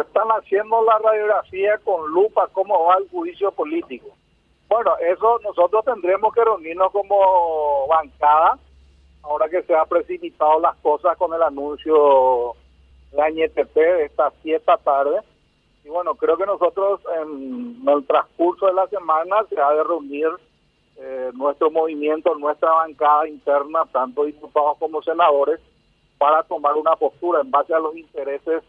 están haciendo la radiografía con lupa cómo va el juicio político. Bueno, eso nosotros tendremos que reunirnos como bancada, ahora que se han precipitado las cosas con el anuncio de AñeTP de esta siete tarde. Y bueno, creo que nosotros en el transcurso de la semana se ha de reunir eh, nuestro movimiento, nuestra bancada interna, tanto diputados como senadores, para tomar una postura en base a los intereses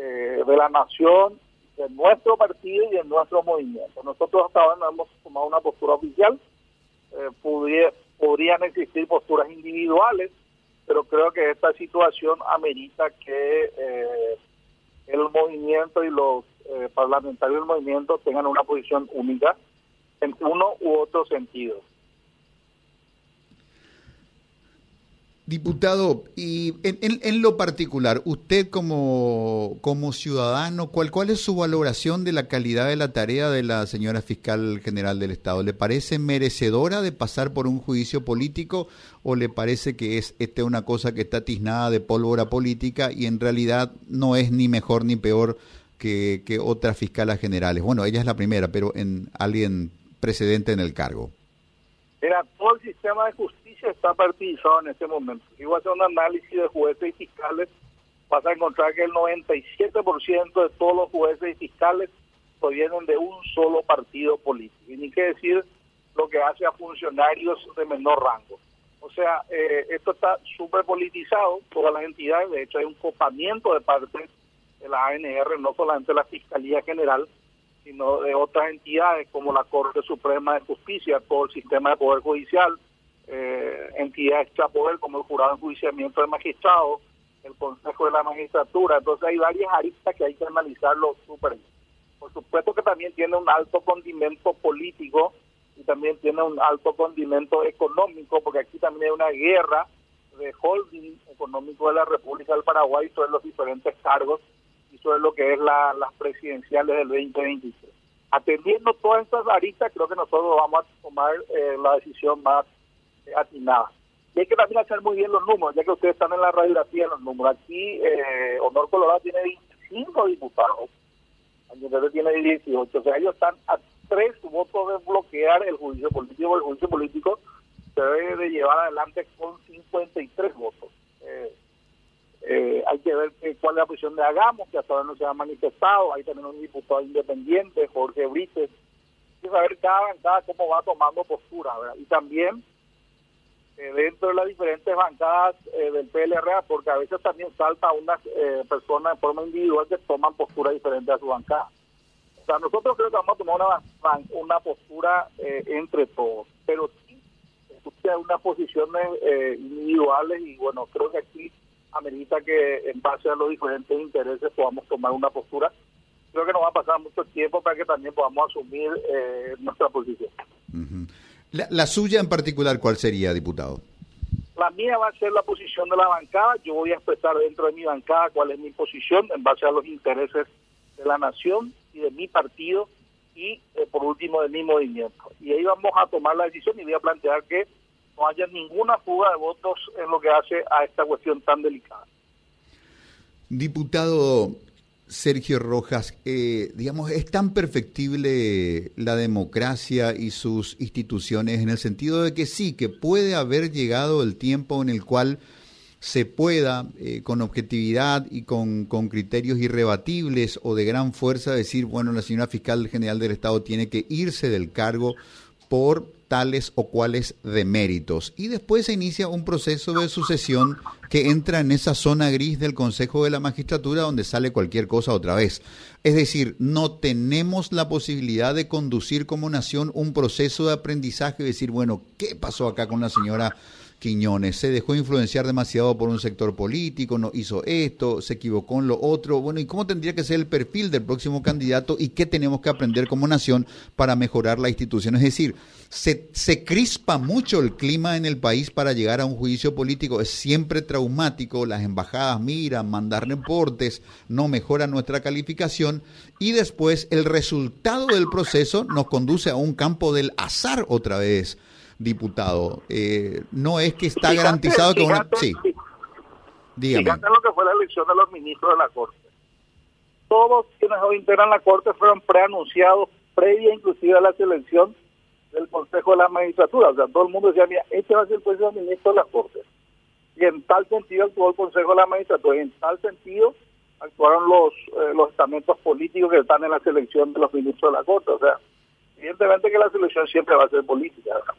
eh, de la nación, de nuestro partido y de nuestro movimiento. Nosotros hasta ahora no hemos tomado una postura oficial, eh, podrían existir posturas individuales, pero creo que esta situación amerita que eh, el movimiento y los parlamentarios del movimiento tengan una posición única en uno u otro sentido. Diputado, y en, lo particular, usted como, como ciudadano, ¿cuál, ¿cuál es su valoración de la calidad de la tarea de la señora fiscal general del Estado? ¿Le parece merecedora de pasar por un juicio político o le parece que es este una cosa que está tiznada de pólvora política y en realidad no es ni mejor ni peor que, que otras fiscalas generales? Bueno, ella es la primera, pero en alguien precedente en el cargo. Era todo el sistema de justicia está partidizado en este momento. Si voy a hacer un análisis de jueces y fiscales, vas a encontrar que el 97% de todos los jueces y fiscales provienen de un solo partido político. Y ni qué decir lo que hace a funcionarios de menor rango. O sea, eh, esto está súper politizado, todas las entidades, de hecho hay un copamiento de parte de la ANR, no solamente la Fiscalía General, sino de otras entidades como la Corte Suprema de Justicia, todo el sistema de Poder Judicial, eh, entidades poder como el jurado de enjuiciamiento de magistrados, el Consejo de la Magistratura. Entonces hay varias aristas que hay que analizarlo súper bien. Por supuesto que también tiene un alto condimento político y también tiene un alto condimento económico, porque aquí también hay una guerra de holding económico de la República del Paraguay sobre los diferentes cargos y sobre lo que es la, las presidenciales del 2023. Atendiendo todas estas aristas, creo que nosotros vamos a tomar eh, la decisión más atinada. Y hay que también hacer muy bien los números, ya que ustedes están en la radiografía de los números. Aquí eh, Honor Colorado tiene 25 diputados, Añetete tiene 18, o sea, ellos están a tres votos de bloquear el juicio político. El juicio político se debe de llevar adelante con 53 votos. Eh, eh, hay que ver cuál es la posición de Hagamos, que hasta ahora no se ha manifestado. Hay también un diputado independiente, Jorge Brites. Hay que saber cada bancada cómo va tomando postura. Y también eh, dentro de las diferentes bancadas eh, del PLRA, porque a veces también salta unas eh, personas de forma individual que toman postura diferente a su bancada. O sea, nosotros creo que vamos a tomar una, una postura entre todos, pero sí unas posiciones individuales y bueno, creo que aquí amerita que en base a los diferentes intereses podamos tomar una postura. Creo que no va a pasar mucho tiempo para que también podamos asumir nuestra posición. La, suya en particular, ¿cuál sería, diputado? La mía va a ser la posición de la bancada. Yo voy a expresar dentro de mi bancada cuál es mi posición en base a los intereses de la nación y de mi partido y, eh, por último, de mi movimiento. Y ahí vamos a tomar la decisión y voy a plantear que no haya ninguna fuga de votos en lo que hace a esta cuestión tan delicada. Diputado, Sergio Rojas, eh, digamos, es tan perfectible la democracia y sus instituciones en el sentido de que sí, que puede haber llegado el tiempo en el cual se pueda, eh, con objetividad y con, con, criterios irrebatibles o de gran fuerza, decir, bueno, la señora fiscal general del Estado tiene que irse del cargo por tales o cuales deméritos. Y después se inicia un proceso de sucesión que entra en esa zona gris del Consejo de la Magistratura donde sale cualquier cosa otra vez. Es decir, no tenemos la posibilidad de conducir como nación un proceso de aprendizaje y decir, bueno, ¿qué pasó acá con la señora Quiñones. Se dejó influenciar demasiado por un sector político, no hizo esto, se equivocó en lo otro. Bueno, ¿y cómo tendría que ser el perfil del próximo candidato y qué tenemos que aprender como nación para mejorar la institución? Es decir, se, crispa mucho el clima en el país para llegar a un juicio político. Es siempre traumático. Las embajadas miran, mandan reportes, no mejora nuestra calificación y después el resultado del proceso nos conduce a un campo del azar otra vez diputado. Eh, no es que está garantizado que una... Sí. Dígame. lo que fue la elección de los ministros de la Corte. todos quienes hoy integran la Corte fueron preanunciados previa inclusive a la selección del Consejo de la Magistratura. O sea, todo el mundo decía, mira, este va a ser el próximo ministro de la Corte. Y en tal sentido actuó el Consejo de la Magistratura. Y en tal sentido actuaron los, eh, los estamentos políticos que están en la selección de los ministros de la Corte. O sea, evidentemente que la selección siempre va a ser política. ¿verdad?